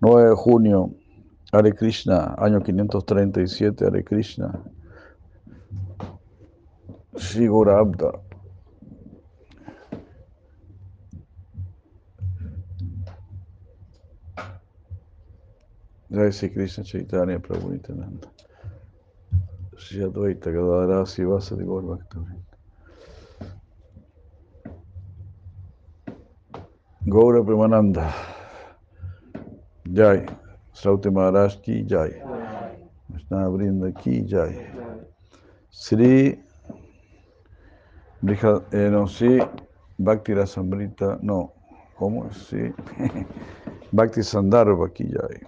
9 de junio, Hare Krishna, año 537, Hare Krishna. Shigura Abda. Jai Sri Krishna Chaitanya Prabhu Nityananda. Shri Advaita Gadadara Sivasa Gaur Bhaktavinda. Gaura Premananda. Jai. Srauti Maharaj ki Jai. Vishna Brinda ki Jai. Sri Brija, eh, no, sí, Bhakti Rasamrita, no, ¿cómo? Sí. Bhakti Sandarbha ki Jai.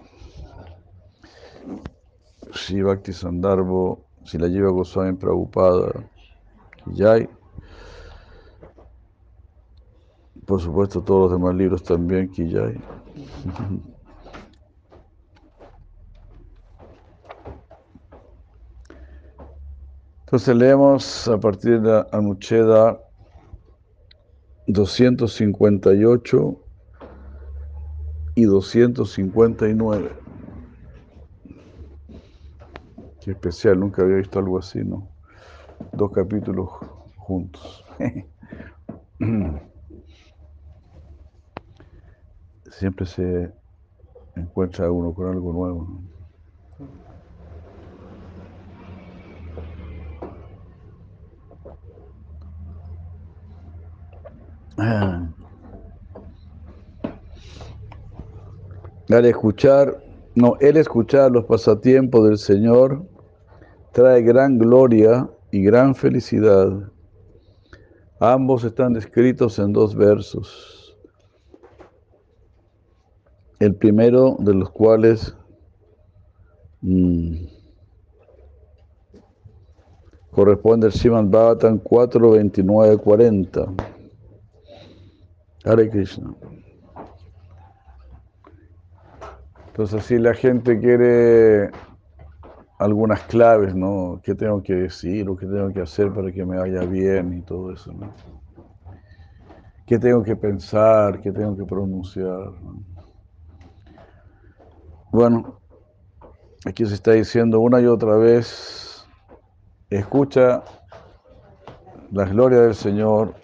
Sri Bhakti Sandarbha, si la lleva Goswami Prabhupada ki Jai. Por supuesto, todos los demás libros también, Kiyai. Entonces leemos a partir de la Anucheda 258 y 259. Qué especial, nunca había visto algo así, ¿no? Dos capítulos juntos. Siempre se encuentra uno con algo nuevo. ¿no? Al escuchar, no, el escuchar los pasatiempos del Señor trae gran gloria y gran felicidad. Ambos están descritos en dos versos. El primero de los cuales mmm, corresponde al Srimad Bhavatan 4, 29, 40. Hare Krishna. Entonces, si la gente quiere algunas claves, ¿no? ¿Qué tengo que decir o qué tengo que hacer para que me vaya bien y todo eso, ¿no? ¿Qué tengo que pensar? ¿Qué tengo que pronunciar? ¿no? Bueno, aquí se está diciendo una y otra vez, escucha la gloria del Señor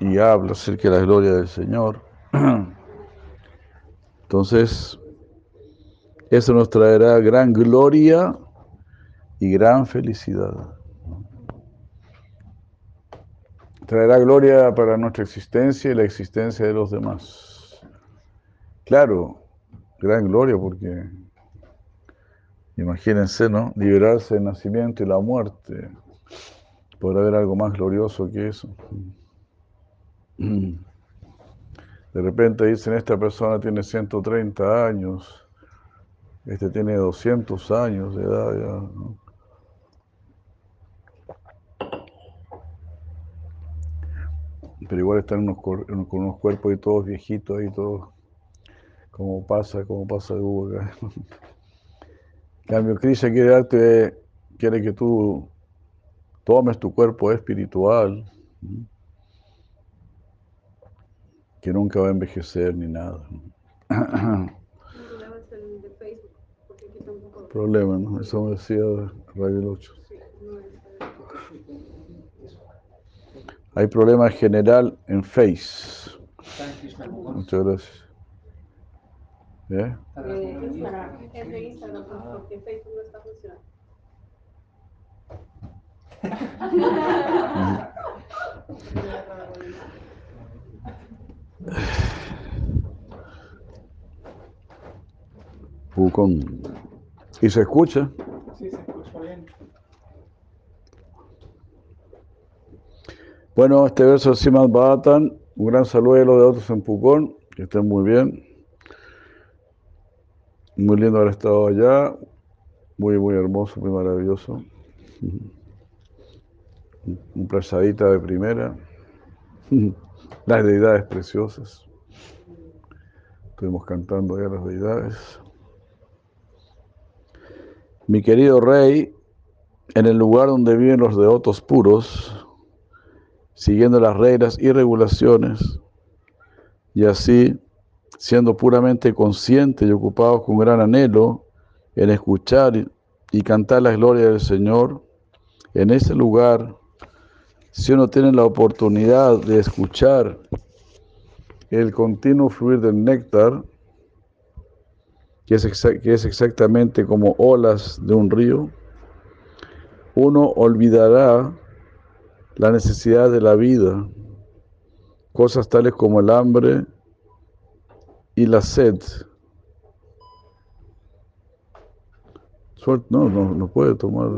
y habla acerca de la gloria del Señor. Entonces, eso nos traerá gran gloria y gran felicidad. Traerá gloria para nuestra existencia y la existencia de los demás. Claro, gran gloria porque, imagínense, ¿no? Liberarse del nacimiento y la muerte. ¿Podrá haber algo más glorioso que eso? De repente dicen, esta persona tiene 130 años, este tiene 200 años de edad. ¿no? Pero igual están con unos cuerpos y todos viejitos ahí, todos como pasa, como pasa de Hugo acá. Cambio, Krishna quiere darte, quiere que tú tomes tu cuerpo espiritual, que nunca va a envejecer ni nada. Problema, ¿no? Eso me decía Radio Lucho. Hay problema general en Face. Muchas gracias. ¿Eh? Es de Instagram, porque Facebook no está funcionando. Pucón. ¿Y se escucha? Sí, se escucha bien. Bueno, este verso de Simad Bhattan, un gran saludo a los de otros en Pucón, que estén muy bien. Muy lindo haber estado allá, muy, muy hermoso, muy maravilloso. Un playadita de primera, las deidades preciosas. Estuvimos cantando allá las deidades. Mi querido rey, en el lugar donde viven los devotos puros, siguiendo las reglas y regulaciones, y así siendo puramente conscientes y ocupados con gran anhelo en escuchar y cantar la gloria del Señor, en ese lugar, si uno tiene la oportunidad de escuchar el continuo fluir del néctar, que es, que es exactamente como olas de un río, uno olvidará la necesidad de la vida, cosas tales como el hambre y la sed. no, no, no puede tomar.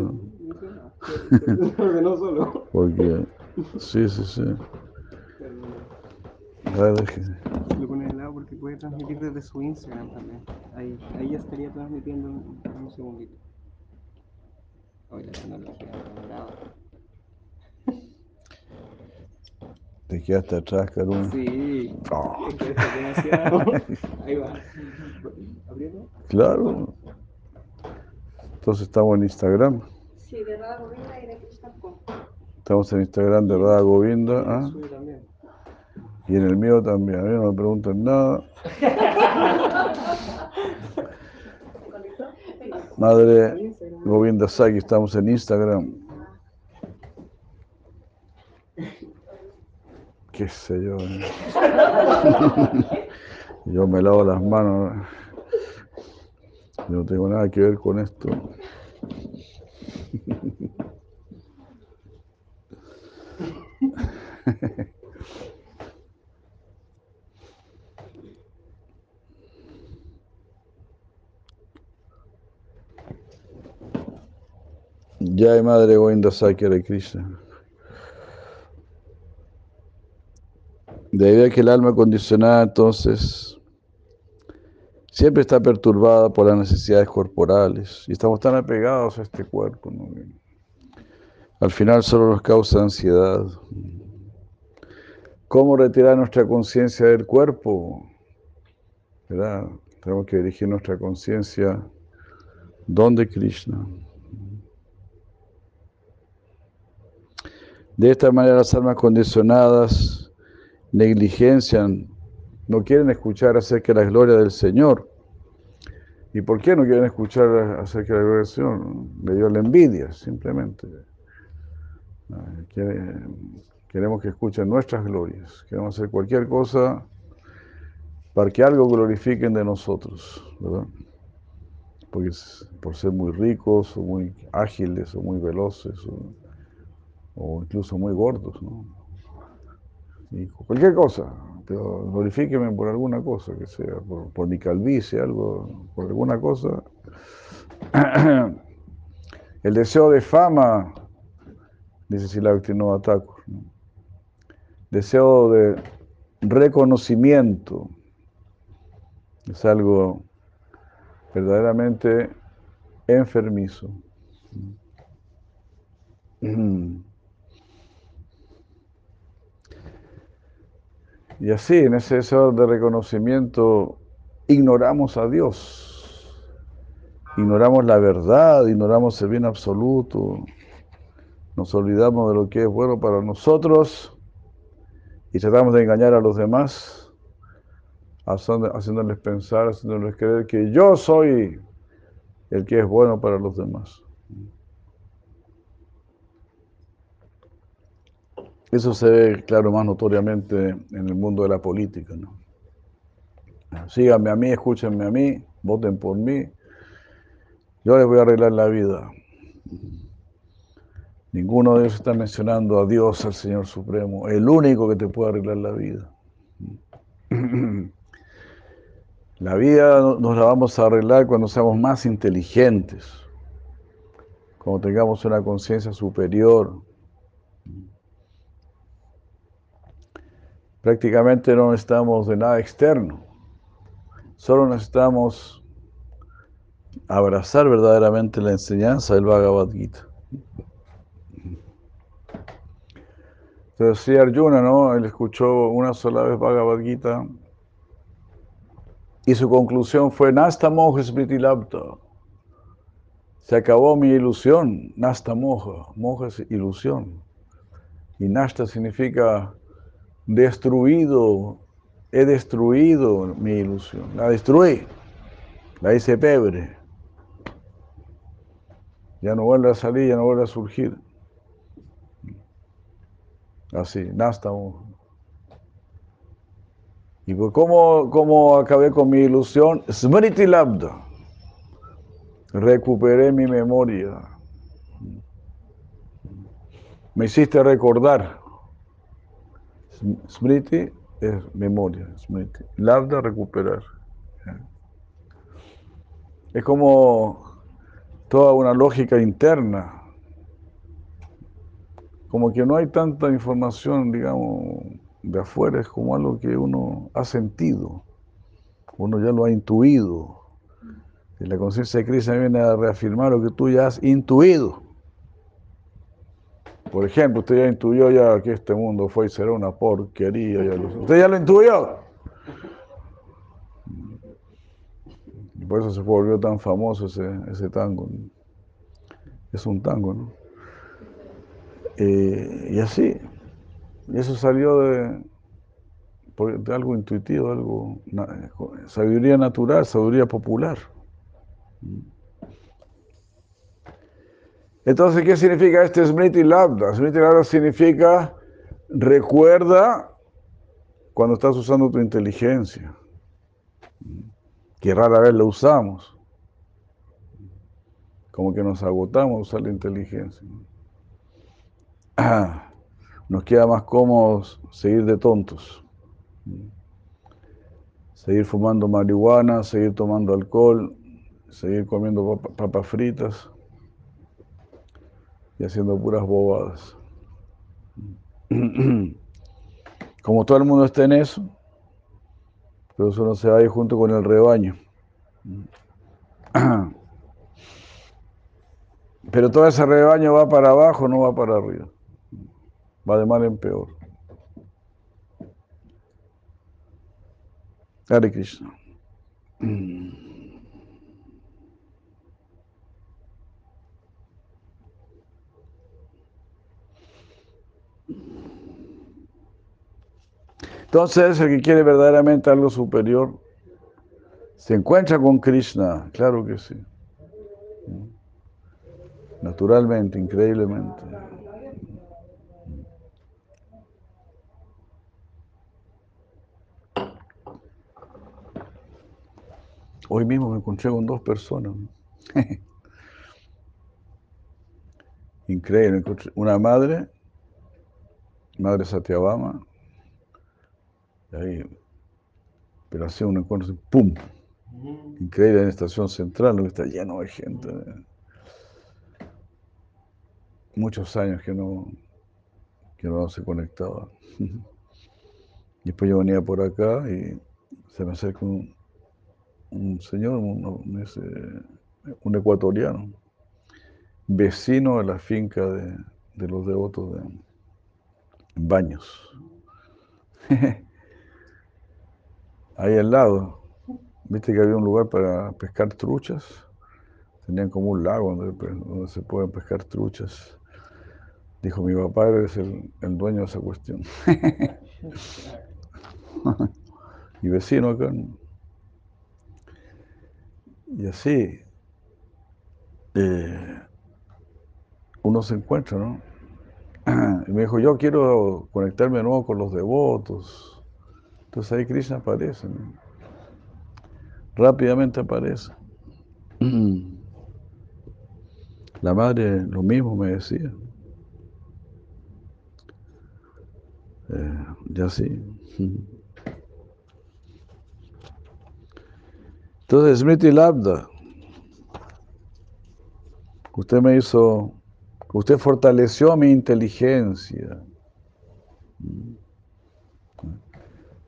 no solo. Porque, sí, sí, sí. Lo pone de lado porque puede transmitir desde su Instagram también. Ahí, ahí ya estaría transmitiendo en un segundito. Hoy la tecnología Te quedaste atrás, Carmen. Sí. Oh. demasiado. Ahí va. ¿Abriendo? Claro. Entonces estamos en Instagram. Sí, de Radha Govinda y de Krishna Estamos en Instagram de Radha Govinda. ¿ah? Y en el mío también. A mí no me preguntan nada. Madre Govinda Saki, estamos en Instagram. Qué sé yo. ¿eh? Yo me lavo las manos. Yo no tengo nada que ver con esto. Hay madre Govinda Sakya de Krishna. Debido a que el alma condicionada entonces siempre está perturbada por las necesidades corporales y estamos tan apegados a este cuerpo. Al final solo nos causa ansiedad. ¿Cómo retirar nuestra conciencia del cuerpo? Tenemos que dirigir nuestra conciencia donde Krishna. De esta manera las almas condicionadas negligencian, no quieren escuchar acerca de la gloria del Señor. ¿Y por qué no quieren escuchar acerca de la gloria del Señor? Le dio la envidia, simplemente. Queremos que escuchen nuestras glorias. Queremos hacer cualquier cosa para que algo glorifiquen de nosotros, ¿verdad? Porque por ser muy ricos, o muy ágiles, o muy veloces, o incluso muy gordos, ¿no? Cualquier cosa, pero glorifíqueme por alguna cosa, que sea, por, mi calvicie, algo, por alguna cosa. El deseo de fama, dice Silavictinova Thakur, ¿no? deseo de reconocimiento, es algo verdaderamente enfermizo. Y así, en ese deseo de reconocimiento, ignoramos a Dios, ignoramos la verdad, ignoramos el bien absoluto, nos olvidamos de lo que es bueno para nosotros y tratamos de engañar a los demás, haciéndoles pensar, haciéndoles creer que yo soy el que es bueno para los demás. Eso se ve, claro, más notoriamente en el mundo de la política. Síganme a mí, escúchenme a mí, voten por mí. Yo les voy a arreglar la vida. Ninguno de ellos está mencionando a Dios, al Señor Supremo, el único que te puede arreglar la vida. La vida nos la vamos a arreglar cuando seamos más inteligentes, cuando tengamos una conciencia superior, prácticamente no necesitamos de nada externo. Solo necesitamos abrazar verdaderamente la enseñanza del Bhagavad Gita. Entonces, si Arjuna, ¿no? Él escuchó una sola vez Bhagavad Gita y su conclusión fue Nasta moja smriti Se acabó mi ilusión. Nasta moja. Moja es ilusión. Y Nasta significa destruido he destruido mi ilusión, la destruí, la hice pebre. Ya no vuelve a salir, ya no vuelve a surgir. Así, nástamos. ¿Y pues cómo, cómo acabé con mi ilusión? Smriti Labda. Recuperé mi memoria. Me hiciste recordar. Smriti es memoria. Smriti. Labda, recuperar. Es como toda una lógica interna. Como que no hay tanta información, digamos, de afuera, es como algo que uno ha sentido, uno ya lo ha intuido. Y la conciencia de Krishna viene a reafirmar lo que tú ya has intuido. Por ejemplo, usted ya intuyó ya que este mundo fue y será una porquería. Usted ya lo intuyó. Y por eso se volvió tan famoso ese, tango. Es un tango, ¿no? Eh, y así. Y eso salió de, de algo intuitivo, algo sabiduría natural, sabiduría popular. Entonces, ¿qué significa este Smriti Labda? Smriti Labda significa recuerda cuando estás usando tu inteligencia, que rara vez la usamos, como que nos agotamos a usar la inteligencia. Nos queda más cómodo seguir de tontos, seguir fumando marihuana, seguir tomando alcohol, seguir comiendo papas fritas y haciendo puras bobadas. Como todo el mundo está en eso, pero eso no se va a ir junto con el rebaño. Pero todo ese rebaño va para abajo, no va para arriba. Va de mal en peor. Hare Krishna. Entonces, el que quiere verdaderamente algo superior, se encuentra con Krishna, claro que sí. Naturalmente, increíblemente. Hoy mismo me encontré con dos personas. Increíble. Una madre, madre Satyabama, ahí, pero hacía un encuentro, ¡pum! Increíble en la estación central, que está lleno de gente. Muchos años que no, que no se conectaba. Después yo venía por acá y se me acerca un, un señor, un, ecuatoriano, vecino de la finca de, los devotos de Baños. Ahí al lado, viste que había un lugar para pescar truchas. Tenían como un lago donde, se pueden pescar truchas. Dijo, mi papá es el, dueño de esa cuestión. y vecino acá. Y así eh, uno se encuentra, ¿no? Y me dijo, yo quiero conectarme de nuevo con los devotos. Entonces ahí Krishna aparece. Rápidamente aparece. La madre lo mismo me decía. Eh, ya sí. Entonces, Smriti Labda, usted me hizo, usted fortaleció mi inteligencia.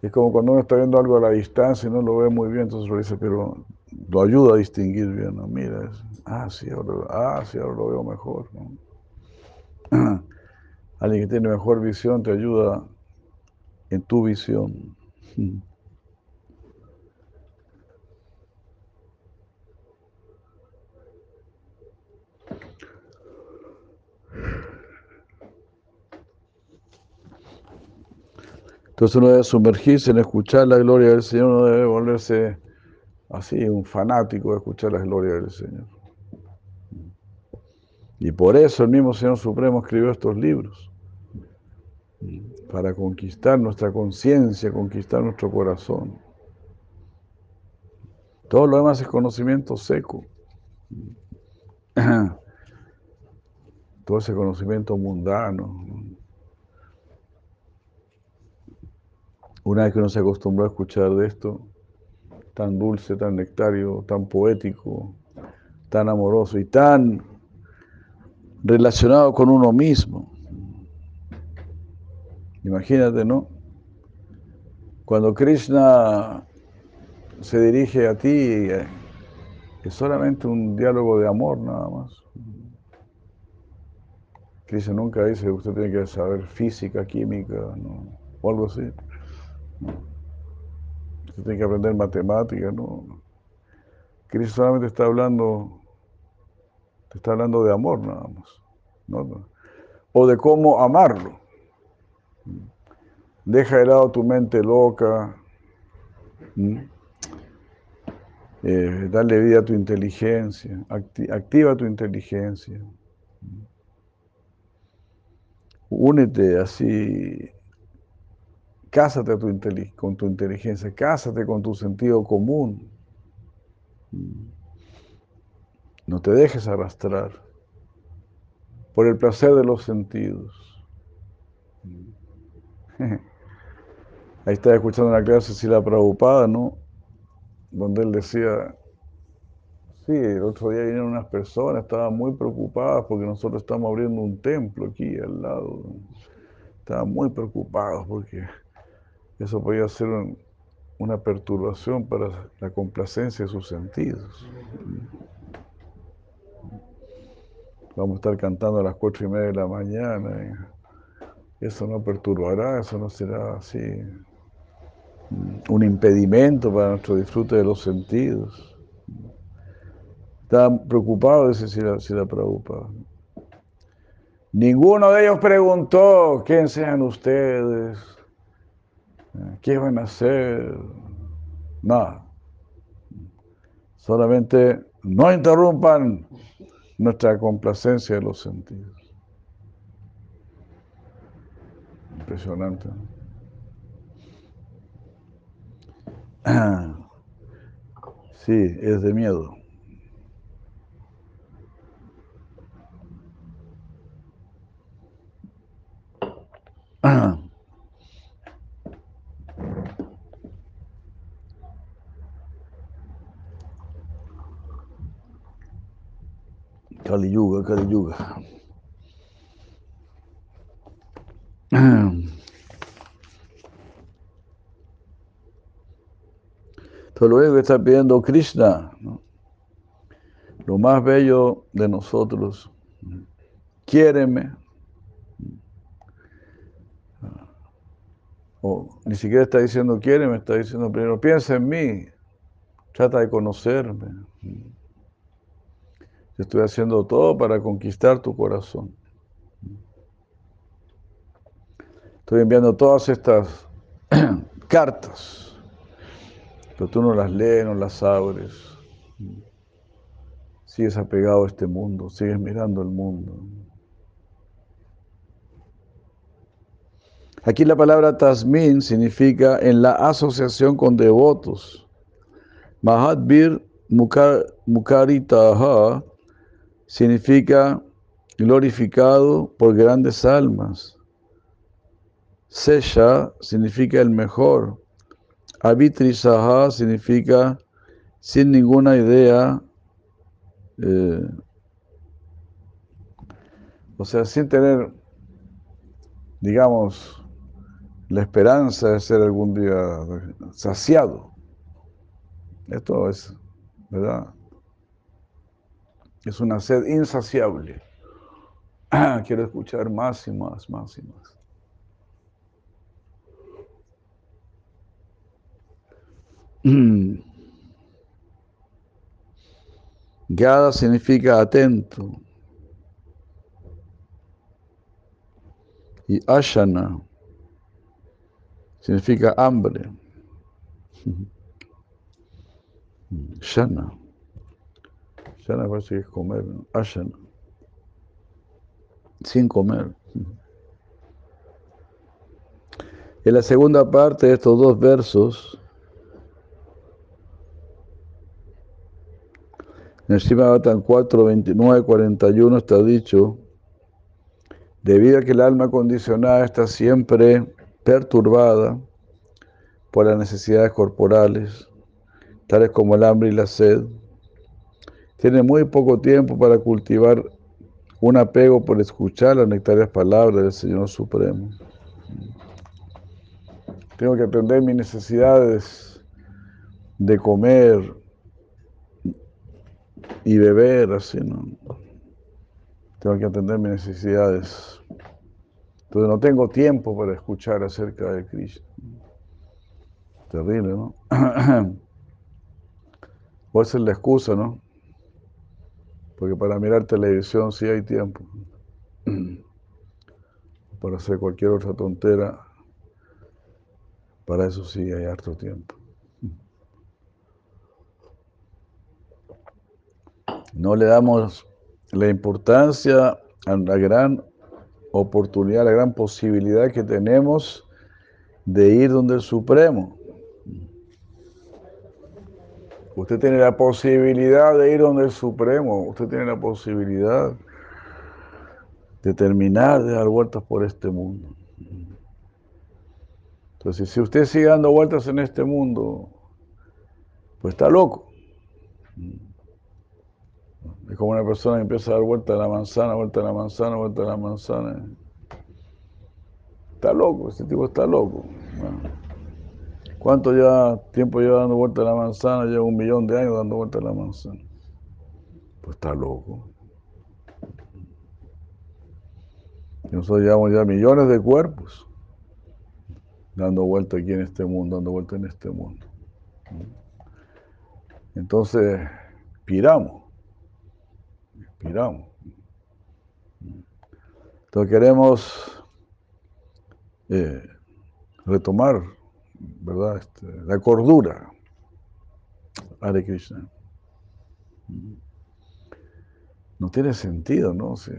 Es como cuando uno está viendo algo a la distancia y no lo ve muy bien, entonces lo dice, pero lo ayuda a distinguir bien. ¿no? Mira, ah, sí, ahora, ah, sí, ahora lo veo mejor. Alguien que tiene mejor visión te ayuda en tu visión. Entonces uno debe sumergirse en escuchar la gloria del Señor, uno debe volverse así, un fanático de escuchar la gloria del Señor. Y por eso el mismo Señor Supremo escribió estos libros, para conquistar nuestra conciencia, conquistar nuestro corazón. Todo lo demás es conocimiento seco. Todo ese conocimiento mundano. Una vez que uno se acostumbró a escuchar de esto, tan dulce, tan nectario, tan poético, tan amoroso y tan relacionado con uno mismo. Imagínate, ¿no? Cuando Krishna se dirige a ti, eh, es solamente un diálogo de amor nada más. Krishna nunca dice usted tiene que saber física, química, ¿no? o algo así. Usted tiene que aprender matemática, ¿no? Krishna solamente está hablando te está hablando de amor nada más. O de cómo amarlo. Deja de lado tu mente loca. Eh, dale vida a tu inteligencia. activa tu inteligencia. Únete así. Cásate con tu inteligencia. Cásate con tu sentido común. No te dejes arrastrar por el placer de los sentidos. Ahí estaba escuchando una clase si la preocupada, ¿no? Donde él decía, sí, el otro día vinieron unas personas, estaban muy preocupadas porque nosotros estamos abriendo un templo aquí al lado. Estaban muy preocupados porque eso podía ser una perturbación para la complacencia de sus sentidos. Vamos a estar cantando a las cuatro y media de la mañana. eso no perturbará, eso no será así un impedimento para nuestro disfrute de los sentidos. Está preocupado, dice si la, si la preocupa. Ninguno de ellos preguntó, ¿qué sean ustedes? ¿Qué van a hacer? Nada. Solamente no interrumpan nuestra complacencia de los sentidos. Impresionante. Sí, es de miedo. Kali Yuga, Kali Yuga. Único que está pidiendo Krishna, lo más bello de nosotros, quiéreme. O ni siquiera está diciendo quiéreme, está diciendo primero piensa en mí, trata de conocerme. Estoy haciendo todo para conquistar tu corazón. Estoy enviando todas estas cartas, pero tú no las lees, no las abres. Sigues apegado a este mundo, sigues mirando el mundo. Aquí la palabra tasmin significa en la asociación con devotos. Mahatbir Mukaritaha significa glorificado por grandes almas. Sesha significa el mejor. Avitrisaha significa sin ninguna idea, eh, o sea, sin tener, digamos, la esperanza de ser algún día saciado. Esto es, ¿verdad? Es una sed insaciable. Quiero escuchar más y más, más y más. Gada significa atento. Y Ashana significa hambre. Shana. Shana parece que es comer, ¿no? Ashana. Sin comer. En la segunda parte de estos dos versos, en el Shimabatan 4, 29, 41 está dicho, debido a que el alma condicionada está siempre perturbada por las necesidades corporales, tales como el hambre y la sed, tiene muy poco tiempo para cultivar un apego por escuchar las nectarias palabras del Señor Supremo. Tengo que atender mis necesidades de comer y beber, así, ¿no? Tengo que atender mis necesidades. Entonces no tengo tiempo para escuchar acerca de Cristo. Terrible, ¿no? Puede ser la excusa, ¿no? Porque para mirar televisión sí hay tiempo. Para hacer cualquier otra tontera, para eso sí hay harto tiempo. No le damos la importancia a la gran oportunidad, la gran posibilidad que tenemos de ir donde el Supremo. Usted tiene la posibilidad de ir donde el Supremo, usted tiene la posibilidad de terminar de dar vueltas por este mundo. Entonces, si usted sigue dando vueltas en este mundo, pues está loco. Es como una persona que empieza a dar vuelta a la manzana, vuelta a la manzana, vuelta a la manzana. Está loco, ese tipo está loco. ¿Cuánto ya tiempo lleva dando vuelta a la manzana? Lleva un millón de años dando vuelta a la manzana. Pues está loco. nosotros llevamos ya millones de cuerpos dando vuelta aquí en este mundo, dando vuelta en este mundo. Entonces, piramos, piramos. Entonces queremos eh, retomar, ¿verdad? Este, la cordura. Hare Krishna. No tiene sentido, ¿no? Si,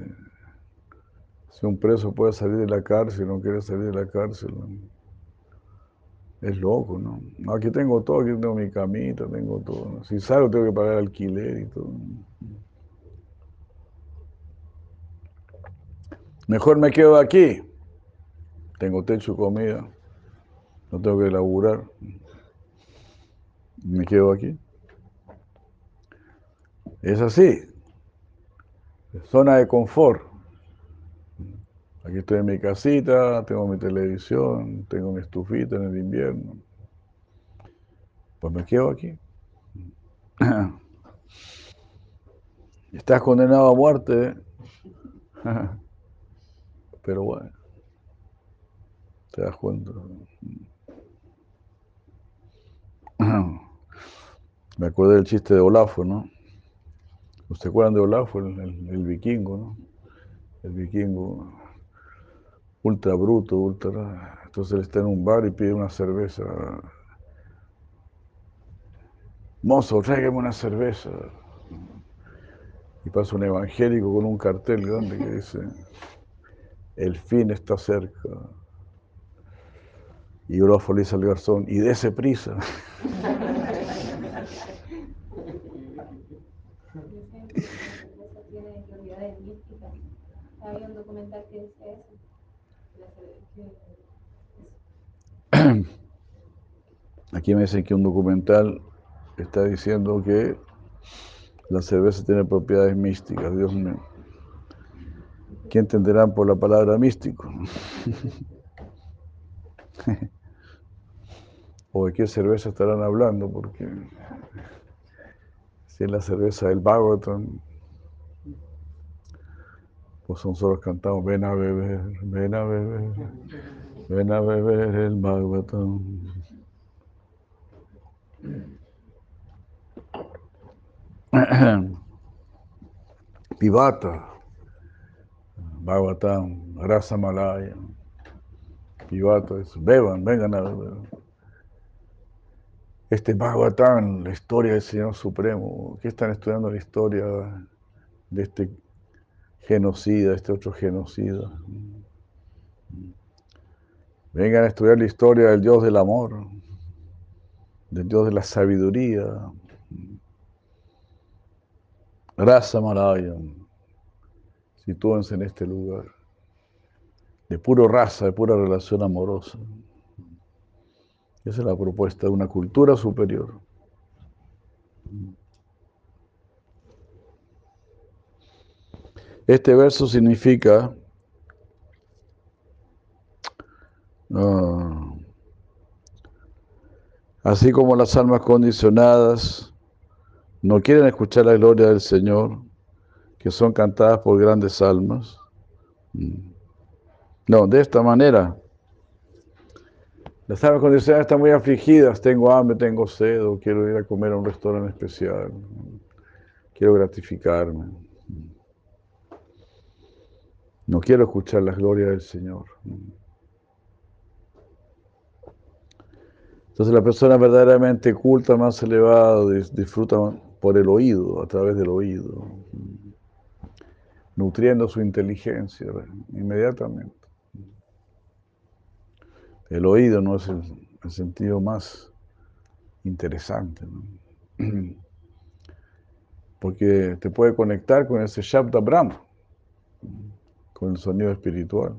un preso puede salir de la cárcel, no quiere salir de la cárcel. Es loco, ¿no? Aquí tengo todo, aquí tengo mi camita, tengo todo. Si salgo tengo que pagar alquiler y todo. Mejor me quedo aquí. Tengo techo y comida. No tengo que laburar. Me quedo aquí. Es así. Zona de confort. Aquí estoy en mi casita, tengo mi televisión, tengo mi estufita en el invierno. Pues me quedo aquí. Estás condenado a muerte. Pero bueno, te das cuenta. Me acuerdo del chiste de Olafo, ¿no? ¿Ustedes acuerdan de Olafo, el, el vikingo, no? El vikingo ultra bruto, ultra... Entonces él está en un bar y pide una cerveza. Mozo, tráigame una cerveza. Y pasa un evangélico con un cartel grande que dice, el fin está cerca. Y Olafo le dice al garzón, y dése prisa. Había un documental que decía eso. Aquí me dicen que un documental está diciendo que la cerveza tiene propiedades místicas, Dios mío. ¿Qué entenderán por la palabra místico? ¿O de qué cerveza estarán hablando? Porque si es la cerveza del Bhagavatam, pues nosotros cantamos, ven a beber, ven a beber, ven a beber el Bhagavatam. Pivata, Bhagavatam, Rasa Malaya. Y beban, vengan a beber. Este Bhagavatam, la historia del Señor Supremo, ¿qué están estudiando la historia de este genocida, este otro genocida? Vengan a estudiar la historia del Dios del amor, del Dios de la sabiduría. Rasa Marayan, sitúense en este lugar, de puro raza, de pura relación amorosa. Esa es la propuesta de una cultura superior. Este verso significa ah, así como las almas condicionadas no quieren escuchar la gloria del Señor, que son cantadas por grandes almas. No, de esta manera. Las almas condicionadas están muy afligidas, tengo hambre, tengo sed, o quiero ir a comer a un restaurante especial, quiero gratificarme. No quiero escuchar las glorias del Señor. Entonces la persona verdaderamente culta, más elevada, disfruta por el oído, a través del oído, nutriendo su inteligencia inmediatamente. El oído no es el, sentido más interesante, porque te puede conectar con ese Shabda Brahma, con el sonido espiritual.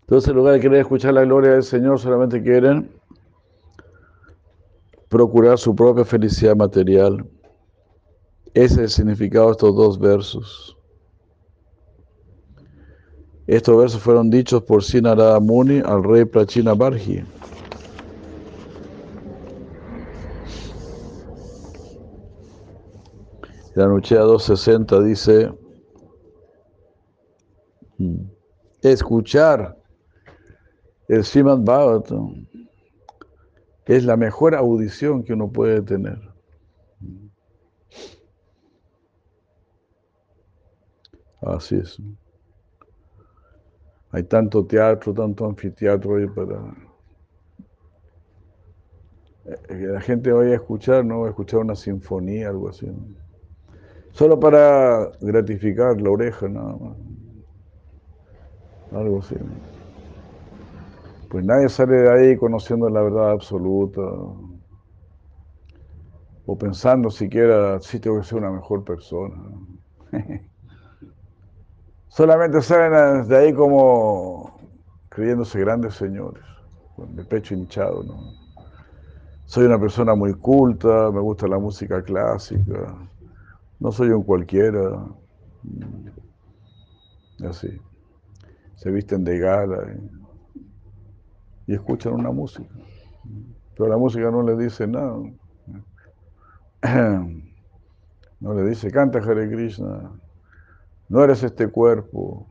Entonces, en lugar de querer escuchar la gloria del Señor, solamente quieren procurar su propia felicidad material. Ese es el significado de estos dos versos. Estos versos fueron dichos por Sinarada Muni al rey Prachina Barji. La Nuchea 260 dice, mm, escuchar el Srimad Bhagavatam es la mejor audición que uno puede tener. Así es. Hay tanto teatro, tanto anfiteatro ahí para... Eh, la gente vaya a escuchar, ¿no? A escuchar una sinfonía, algo así. Solo para gratificar la oreja, nada más. Algo así. Pues nadie sale de ahí conociendo la verdad absoluta o pensando siquiera si tengo que ser una mejor persona. Solamente salen de ahí como creyéndose grandes señores, con el pecho hinchado. ¿no? Soy una persona muy culta, me gusta la música clásica, no soy un cualquiera. Así. Se visten de gala y, escuchan una música. Pero la música no le dice nada. No le dice, canta Hare Krishna, no eres este cuerpo,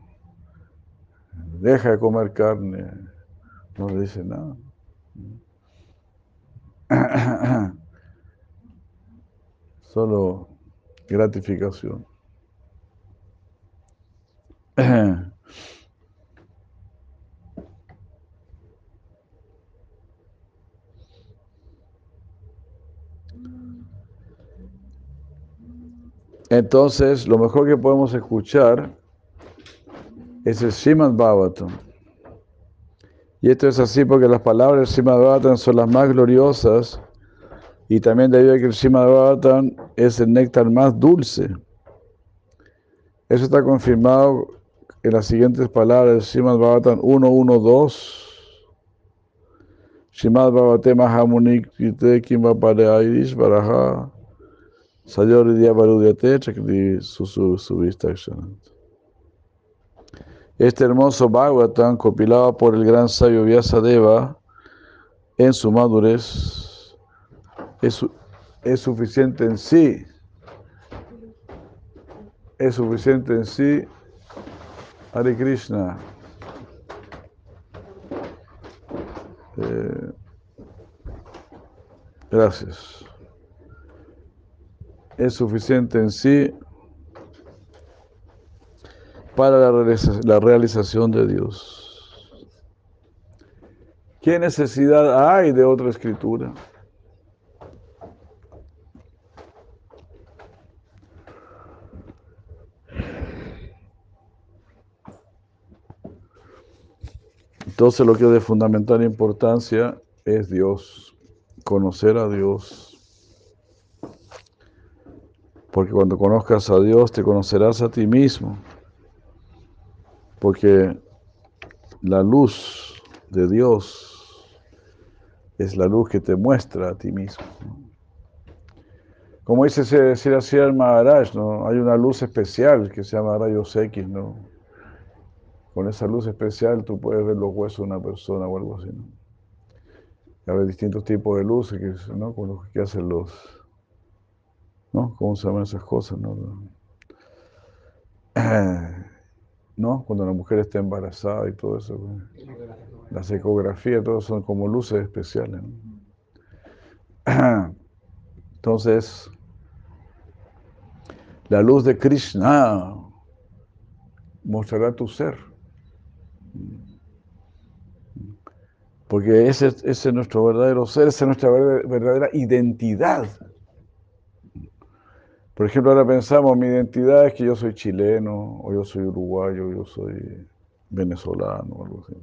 deja de comer carne, no le dice nada. Solo gratificación. Entonces, lo mejor que podemos escuchar es el Srimad Bhagavatam. Y esto es así porque las palabras del Srimad Bhagavatam son las más gloriosas y también debido a que el Srimad Bhagavatam es el néctar más dulce. Eso está confirmado en las siguientes palabras del Srimad Bhagavatam 1.1.2. Srimad Bhagavate Mahamunik Kite Kimba Pareairis Baraha este hermoso Bhagavatam, compilado por el gran sabio Vyasadeva en su madurez, es, suficiente en sí. Es suficiente en sí. Hare Krishna. Eh, gracias. es suficiente en sí para la la realización de Dios. ¿Qué necesidad hay de otra escritura? Entonces lo que es de fundamental importancia es Dios, conocer a Dios. Porque cuando conozcas a Dios te conocerás a ti mismo. Porque la luz de Dios es la luz que te muestra a ti mismo. Como dice Sri Maharaj, ¿no? hay una luz especial que se llama rayos X, ¿no? Con esa luz especial tú puedes ver los huesos de una persona o algo así, ¿no? Hay distintos tipos de luces ¿no? Con los que hacen los, ¿no? ¿Cómo se llaman esas cosas, no? ¿No? Cuando la mujer está embarazada y todo eso. Las ecografías, todo son como luces especiales. Entonces, la luz de Krishna mostrará tu ser. Porque ese, es nuestro verdadero ser, esa es nuestra ver- verdadera identidad. Por ejemplo, ahora pensamos, mi identidad es que yo soy chileno, o yo soy uruguayo, o yo soy venezolano, o algo así.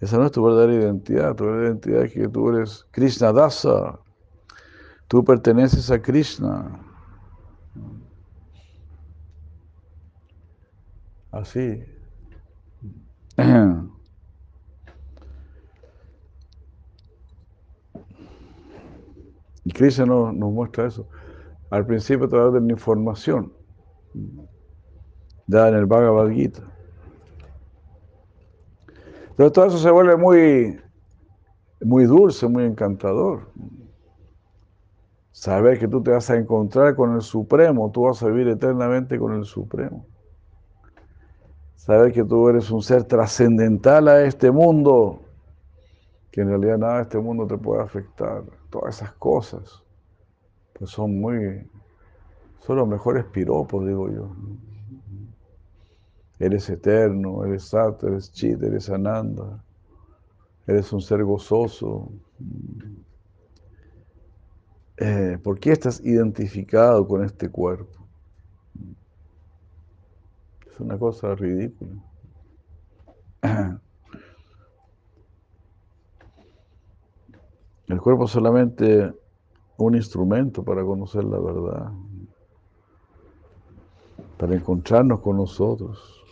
Esa no es tu verdadera identidad, tu verdadera identidad es que tú eres Krishna Dasa, tú perteneces a Krishna. Así. Y Krishna nos, muestra eso. Al principio a través de la información dada en el Bhagavad Gita. Pero todo eso se vuelve muy, muy dulce, muy encantador. Saber que tú te vas a encontrar con el Supremo, tú vas a vivir eternamente con el Supremo. Saber que tú eres un ser trascendental a este mundo, que en realidad nada de este mundo te puede afectar. Todas esas cosas, pues son muy, son los mejores piropos, digo yo. Eres eterno, eres Sat, eres Chit, eres Ananda, eres un ser gozoso. Eh, ¿Por qué estás identificado con este cuerpo? Es una cosa ridícula. El cuerpo es solamente un instrumento para conocer la verdad, para encontrarnos con nosotros.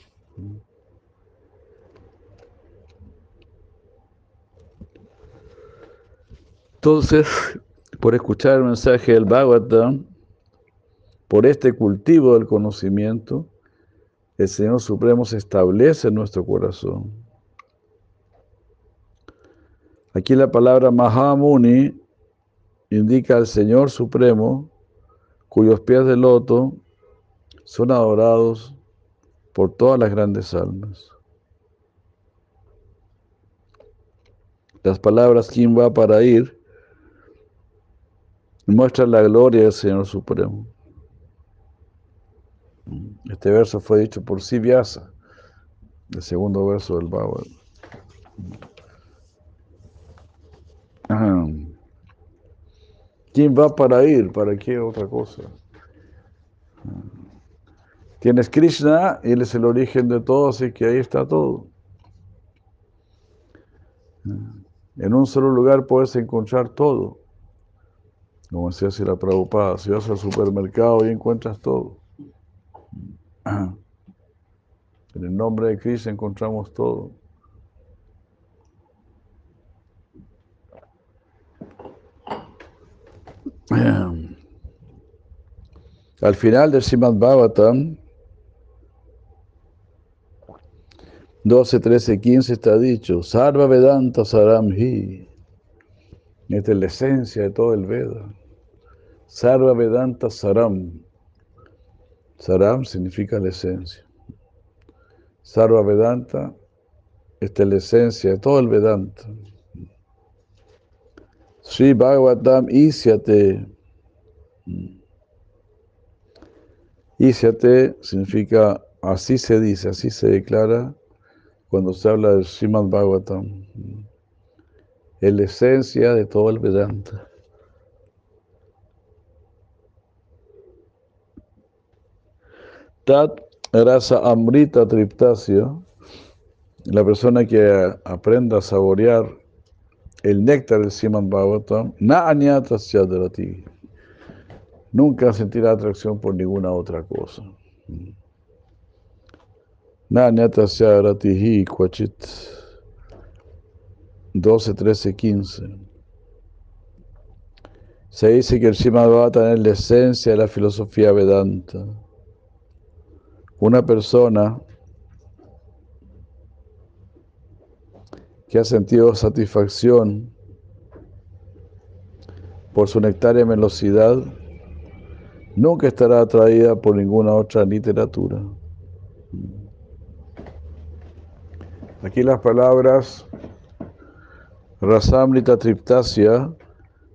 Entonces, por escuchar el mensaje del Bhagavatam, por este cultivo del conocimiento, el Señor Supremo se establece en nuestro corazón. Aquí la palabra Mahamuni indica al Señor Supremo, cuyos pies de loto son adorados por todas las grandes almas. Las palabras ¿quién va para ir? muestran la gloria del Señor Supremo. Este verso fue dicho por Sivyasa, el segundo verso del Bhagavad. ¿Quién va para ir? ¿Para qué otra cosa? Tienes Krishna, y Él es el origen de todo, así que ahí está todo. En un solo lugar puedes encontrar todo. Como decía la Prabhupada, si vas al supermercado y encuentras todo. En el nombre de Cristo encontramos todo. Al final del Srimad Bhagavatam, 12, 13, 15 está dicho, Sarva Vedanta Saramhi. Esta es la esencia de todo el Veda. Sarva Vedanta Saram. Saram significa la esencia. Sarva Vedanta, esta es la esencia de todo el Vedanta. Sri Bhagavatam Isyate. Isyate significa así se dice, así se declara cuando se habla del Srimad Bhagavatam. Es la esencia de todo el Vedanta. Tat rasa amrita triptasya, la persona que aprenda a saborear el néctar del Srimad Bhagavatam, na anyata ti nunca sentirá atracción por ninguna otra cosa. Nanyata Ratihi Kwachit 12, 13, 15. Se dice que el Srimad Bhagavatam es la esencia de la filosofía Vedanta. Una persona que ha sentido satisfacción por su nectaria velocidad nunca estará atraída por ninguna otra literatura. Aquí las palabras Rasamrita Triptasya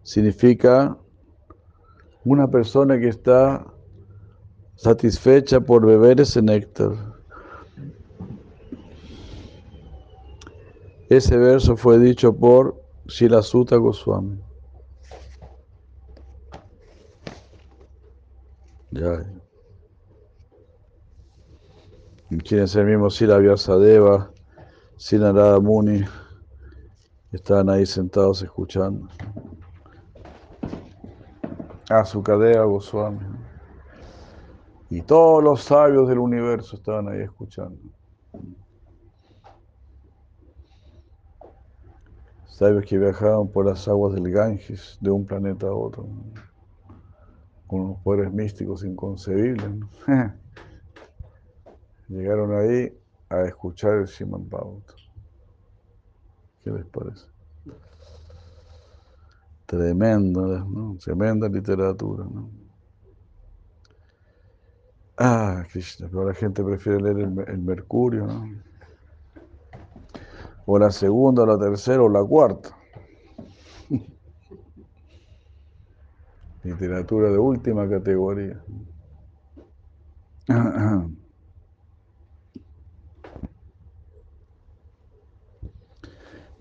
significa una persona que está satisfecha por beber ese néctar. Ese verso fue dicho por Shilasuta Goswami. Ya. Quieren ser mismo Sila Vyasadeva, Sila Narada Muni, estaban ahí sentados escuchando. A su cadea Goswami. Y todos los sabios del universo estaban ahí escuchando. Sabios que viajaban por las aguas del Ganges de un planeta a otro con unos poderes místicos inconcebibles. Llegaron ahí a escuchar el Simon Bhagavatam. ¿Qué les parece? Tremenda, ¿no? Tremenda literatura, ¿no? Ah, Krishna, pero la gente prefiere leer el, Mercurio, ¿no? O la segunda, la tercera, o la cuarta. Literatura de última categoría.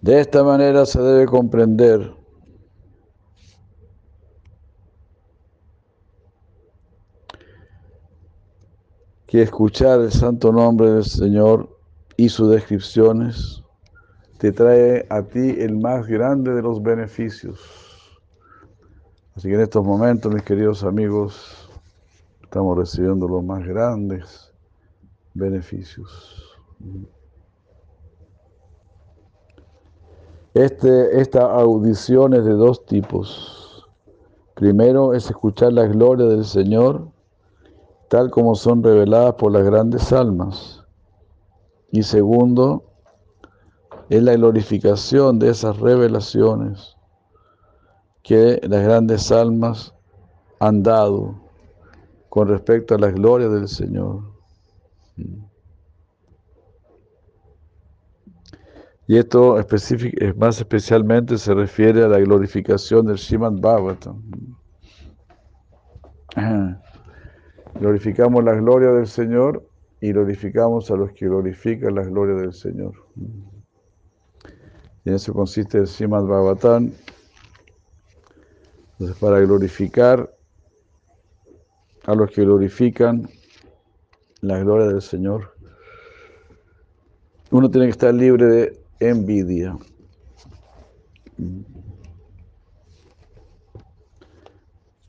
De esta manera se debe comprender que escuchar el santo nombre del Señor y sus descripciones te trae a ti el más grande de los beneficios. Así que en estos momentos, mis queridos amigos, estamos recibiendo los más grandes beneficios. Este, esta audición es de dos tipos. Primero es escuchar la gloria del Señor, tal como son reveladas por las grandes almas. Y segundo, es la glorificación de esas revelaciones que las grandes almas han dado con respecto a la gloria del Señor. Y esto más especialmente se refiere a la glorificación del Srimad Bhagavatam. Glorificamos la gloria del Señor y glorificamos a los que glorifican la gloria del Señor. Y en eso consiste el Srimad Bhagavatam, entonces, para glorificar a los que glorifican la gloria del Señor, uno tiene que estar libre de envidia.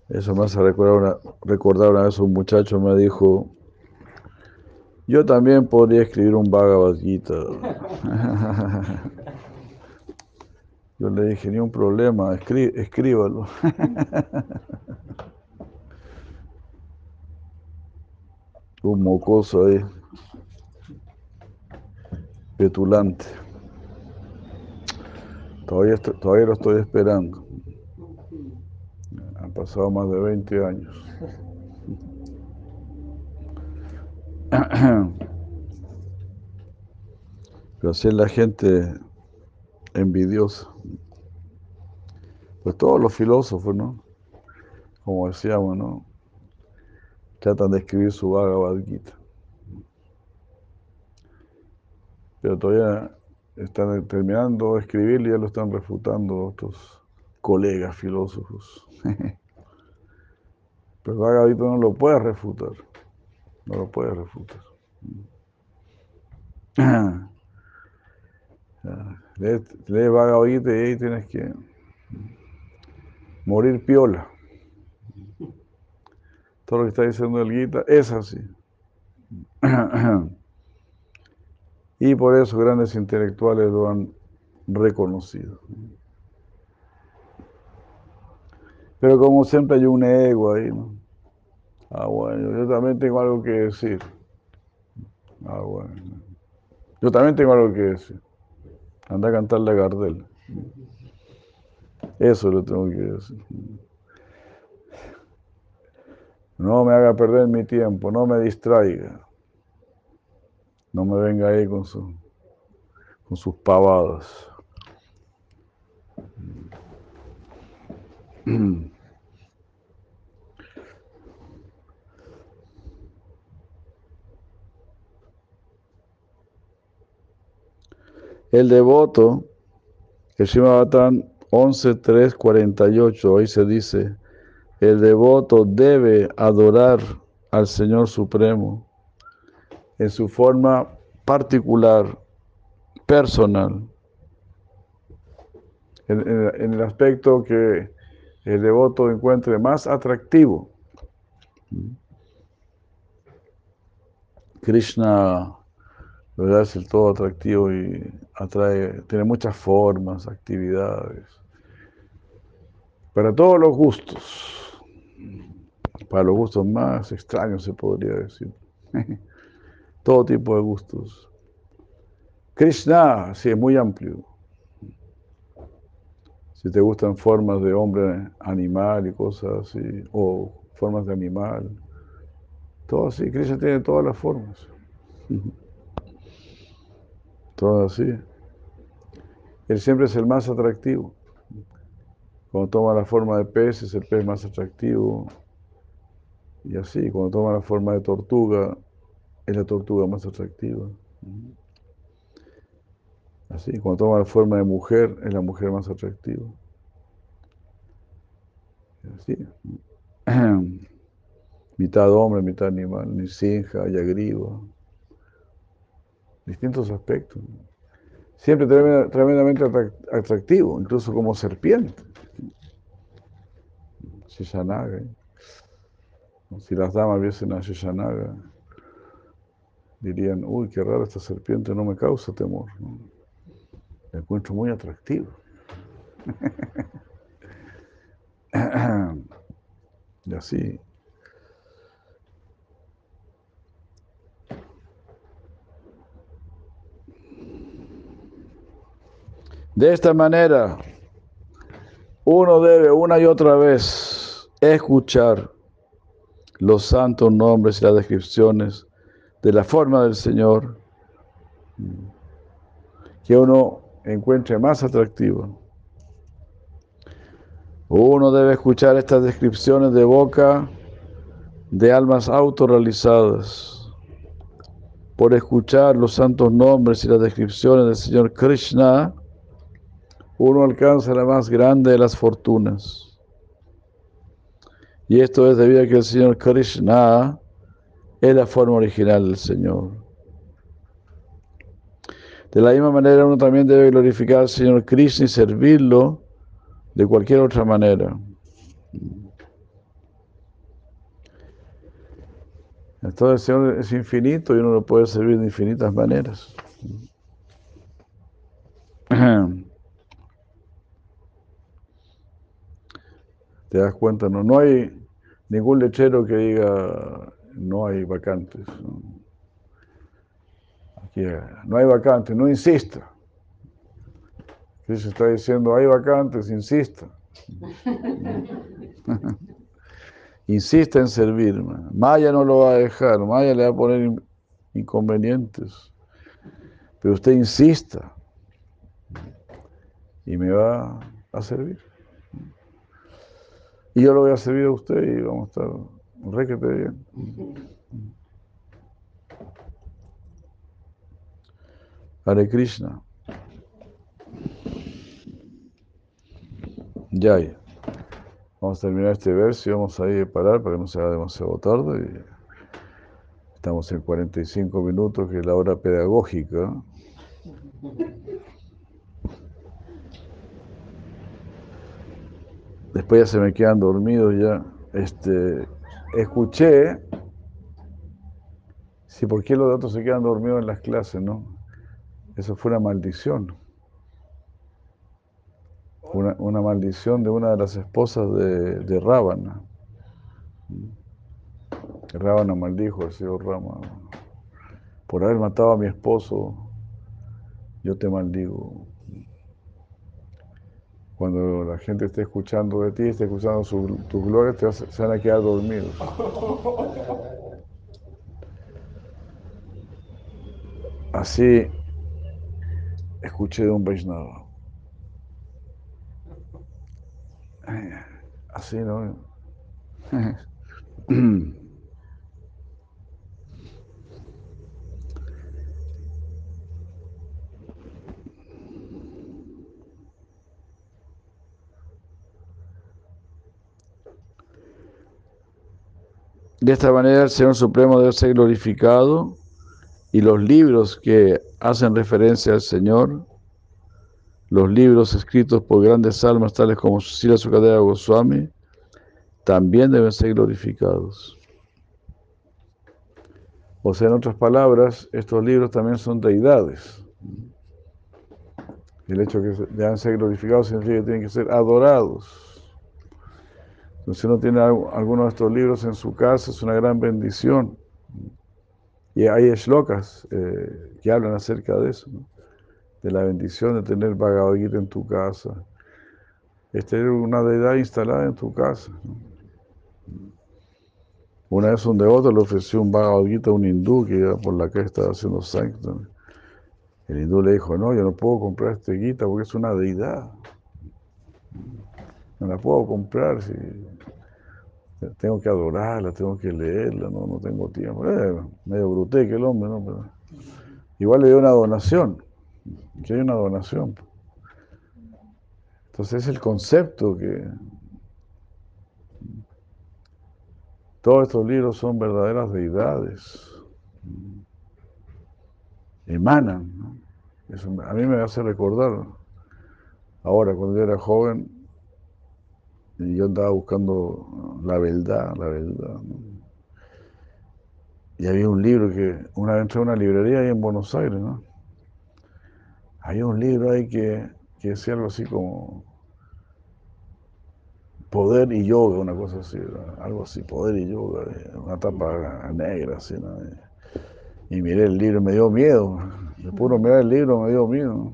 Eso me hace recordar una, recordar una vez un muchacho me dijo, yo también podría escribir un Bhagavad. Yo le dije, ni un problema, escríbalo. un mocoso ahí, petulante. Todavía, todavía lo estoy esperando. Pasado más de 20 años. Pero así es la gente envidiosa. Pues todos los filósofos, ¿no? como decíamos, ¿no? Tratan de escribir su Bhagavad Gita. Pero todavía están terminando de escribir y ya lo están refutando otros colegas filósofos. Pero Bhagavad no lo puede refutar. No lo puede refutar. Lee, lee Bhagavad y ahí tienes que morir piola. Todo lo que está diciendo el Gita es así. Y por eso grandes intelectuales lo han reconocido. Pero como siempre hay un ego ahí, ¿no? Ah, bueno, yo también tengo algo que decir. Ah, bueno. Yo también tengo algo que decir. Anda a cantarle a Gardel. Eso lo tengo que decir. No me haga perder mi tiempo, no me distraiga. No me venga ahí con, su, con sus pavadas. El devoto, el Shimavatán 11.3.48, hoy se dice, el devoto debe adorar al Señor Supremo en su forma particular, personal, en, el aspecto que el devoto encuentre más atractivo. Krishna, ¿verdad? Es el todo atractivo y atrae, tiene muchas formas, actividades, para todos los gustos, para los gustos más extraños se podría decir. todo tipo de gustos. Krishna, sí, es muy amplio. Si te gustan formas de hombre, animal y cosas así, o formas de animal, todo así. Krishna tiene todas las formas. Todo así. Él siempre es el más atractivo. Cuando toma la forma de pez, es el pez más atractivo. Y así, cuando toma la forma de tortuga, es la tortuga más atractiva. Así, cuando toma la forma de mujer, es la mujer más atractiva. Así. mitad hombre, mitad animal, Nisinja, Yagriva. Distintos aspectos. Siempre tremendamente atractivo, incluso como serpiente. Shishanaga. Si las damas viesen a Shishanaga, dirían, uy, qué raro, esta serpiente no me causa temor. La encuentro muy atractivo. y así. De esta manera, uno debe una y otra vez escuchar los santos nombres y las descripciones de la forma del Señor que uno encuentre más atractiva. Uno debe escuchar estas descripciones de boca de almas autorrealizadas. Por escuchar los santos nombres y las descripciones del Señor Krishna, uno alcanza la más grande de las fortunas. Y esto es debido a que el Señor Krishna es la forma original del Señor. De la misma manera, uno también debe glorificar al Señor Krishna y servirlo de cualquier otra manera. Entonces el Señor es infinito y uno lo puede servir de infinitas maneras. Te das cuenta, no, no hay ningún lechero que diga no hay vacantes. No hay vacantes, no insista. Cristo está diciendo, hay vacantes, insista. insista en servirme. Maya no lo va a dejar, Maya le va a poner inconvenientes. Pero usted insista y me va a servir. Y yo lo voy a servir a usted y vamos a estar requete bien. Hare Krishna. Ya, Vamos a terminar este verso y vamos a ir a parar para que no sea demasiado tarde. Estamos en 45 minutos, que es la hora pedagógica. Después ya se me quedan dormidos ya. Este, escuché, sí, ¿por qué los otros se quedan dormidos en las clases, no? Eso fue una maldición. Una, maldición de una de las esposas de, de Rábana. Rábana maldijo al señor Rama. Por haber matado a mi esposo, yo te maldigo. Cuando la gente esté escuchando de ti, esté escuchando tus glorias, se van a quedar dormidos. Así escuché de un Vaishnava. Así, ¿no? De esta manera el Señor Supremo debe ser glorificado y los libros que hacen referencia al Señor, los libros escritos por grandes almas tales como Sila Sukadeva Goswami, también deben ser glorificados. O sea, en otras palabras, estos libros también son deidades. El hecho de que deben ser glorificados significa que tienen que ser adorados. Si uno tiene alguno de estos libros en su casa, es una gran bendición. Y hay shlokas eh, que hablan acerca de eso, de la bendición de tener Bhagavad Gita en tu casa. Es tener una deidad instalada en tu casa. Una vez un devoto le ofreció un Bhagavad Gita a un hindú que iba por la calle estaba haciendo sanctum. El hindú le dijo, no, yo no puedo comprar este Gita porque es una deidad. No la puedo comprar si tengo que adorarla, tengo que leerla, no, no tengo tiempo. Eh, medio bruté que el hombre, ¿no? Pero igual le dio una donación, que hay una donación. Entonces es el concepto que todos estos libros son verdaderas deidades. Emanan. Eso a mí me hace recordar, ahora cuando yo era joven, y yo andaba buscando la verdad, la verdad. Y había un libro que, una vez entré a una librería ahí en Buenos Aires, ¿no? Había un libro ahí que, que decía algo así como poder y yoga, una cosa así, algo así, poder y yoga, una tapa negra, así, ¿no? Y miré el libro y me dio miedo. De puro mirar el libro me dio miedo.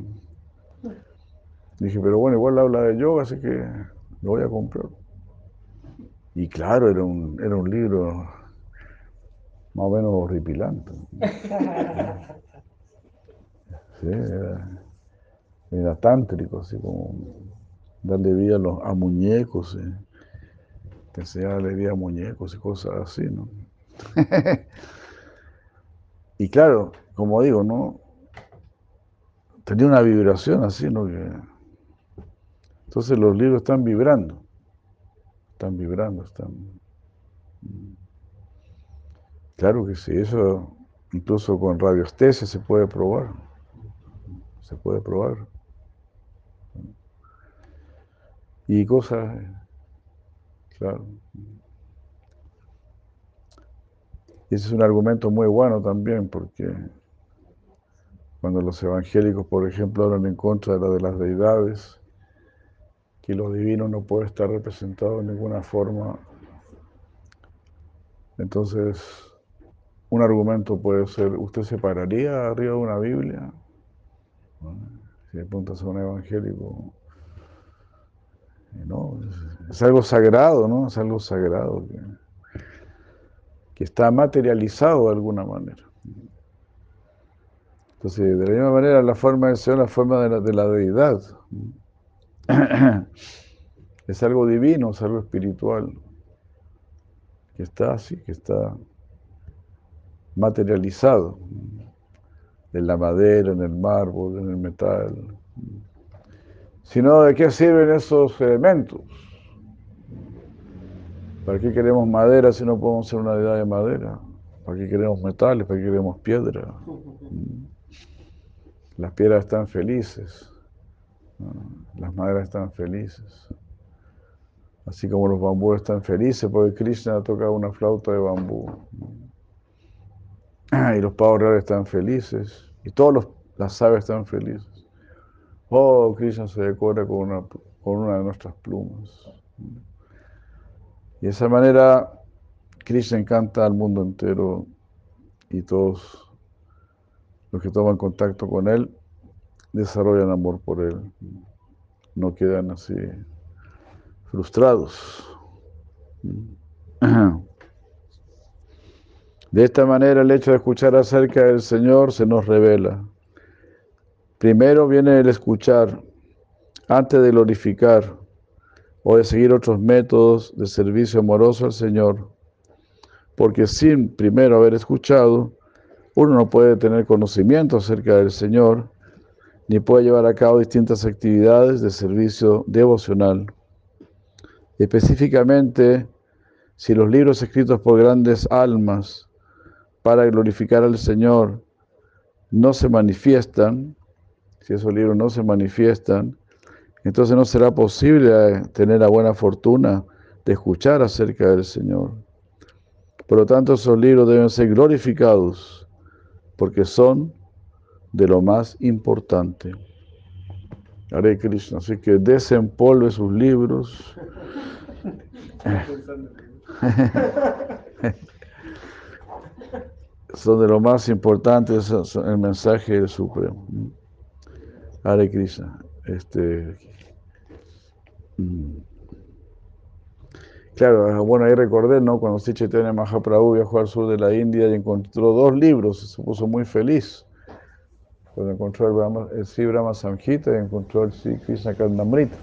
Dije, pero bueno, igual habla de yoga, así que lo voy a comprar. Y claro, era un, era un libro más o menos horripilante. Sí, era, tántrico, así como darle vida a, los, a muñecos, ¿sí? te enseñaba vida a muñecos y cosas así, ¿no? y claro, como digo, ¿no? Tenía una vibración así, ¿no? Que, entonces los libros están vibrando, están vibrando, están... Claro que sí, eso incluso con radioestesia se puede probar, se puede probar. Y cosas, claro. Ese es un argumento muy bueno también, porque cuando los evangélicos, por ejemplo, hablan en contra de la de las deidades, que lo divino no puede estar representado de ninguna forma. Entonces, un argumento puede ser, ¿usted se pararía arriba de una Biblia? Si le preguntas a un evangélico, no, es, algo sagrado, ¿no? Es algo sagrado que, que está materializado de alguna manera. Entonces, de la misma manera, la forma del Señor, la forma de la, de la deidad. Es algo divino, es algo espiritual, que está así, que está materializado en la madera, en el mármol, en el metal. Sino, ¿de qué sirven esos elementos? ¿Para qué queremos madera si no podemos ser una deidad de madera? ¿Para qué queremos metales? ¿Para qué queremos piedra? Las piedras están felices, las maderas están felices. Así como los bambúes están felices porque Krishna toca una flauta de bambú. Y los pavos reales están felices. Y todas las aves están felices. Oh, Krishna se decora con una, con una de nuestras plumas. Y de esa manera Krishna encanta al mundo entero y todos los que toman contacto con él desarrollan amor por él. No quedan así frustrados. De esta manera el hecho de escuchar acerca del Señor se nos revela. Primero viene el escuchar, antes de glorificar o de seguir otros métodos de servicio amoroso al Señor, porque sin primero haber escuchado, uno no puede tener conocimiento acerca del Señor, ni puede llevar a cabo distintas actividades de servicio devocional. Específicamente, si los libros escritos por grandes almas para glorificar al Señor no se manifiestan, si esos libros no se manifiestan, entonces no será posible tener la buena fortuna de escuchar acerca del Señor. Por lo tanto, esos libros deben ser glorificados porque son de lo más importante. Hare Krishna, así que desempolve sus libros. son de lo más importante, es el mensaje Supremo. Hare Krishna. Este, mm. Claro, bueno, ahí recordé, ¿no? Cuando Chaitanya Mahaprabhu viajó al sur de la India y encontró dos libros, se puso muy feliz. Cuando encontró el, Brahma, el Sri Brahma Samhita encontró el Sri Krishna Kandamrita.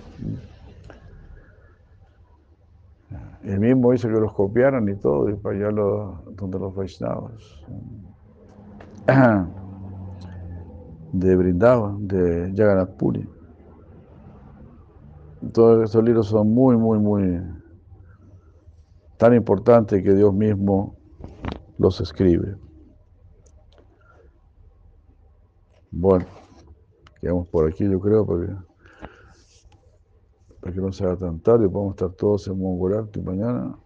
Él mismo hizo que los copiaran y todo, y para allá donde los Vaishnavas. De Brindavan, de Jagannath Puri. Todos estos libros son muy, muy, muy tan importantes que Dios mismo los escribe. Bueno, quedamos por aquí, yo creo, porque para que no se haga tan tarde, podemos estar todos en Mongolarte mañana,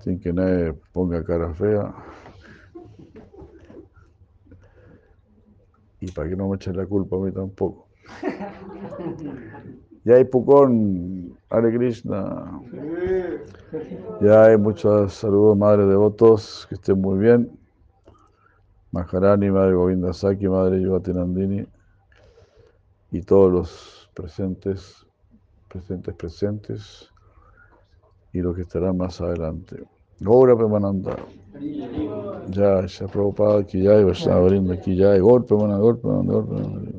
sin que nadie ponga cara fea. Y para que no me echen la culpa a mí tampoco. Ya hay Pucón, Hare Krishna. Ya hay muchos saludos, madres devotos, que estén muy bien. Maharani, Madre Govinda Saki, Madre Yogatinandini y todos los presentes, presentes, presentes y los que estarán más adelante. Gaura Pemananda. Ya, ya Prabhupada, ya, Vaishnava Brinda, ya, golpe, golpe, golpe.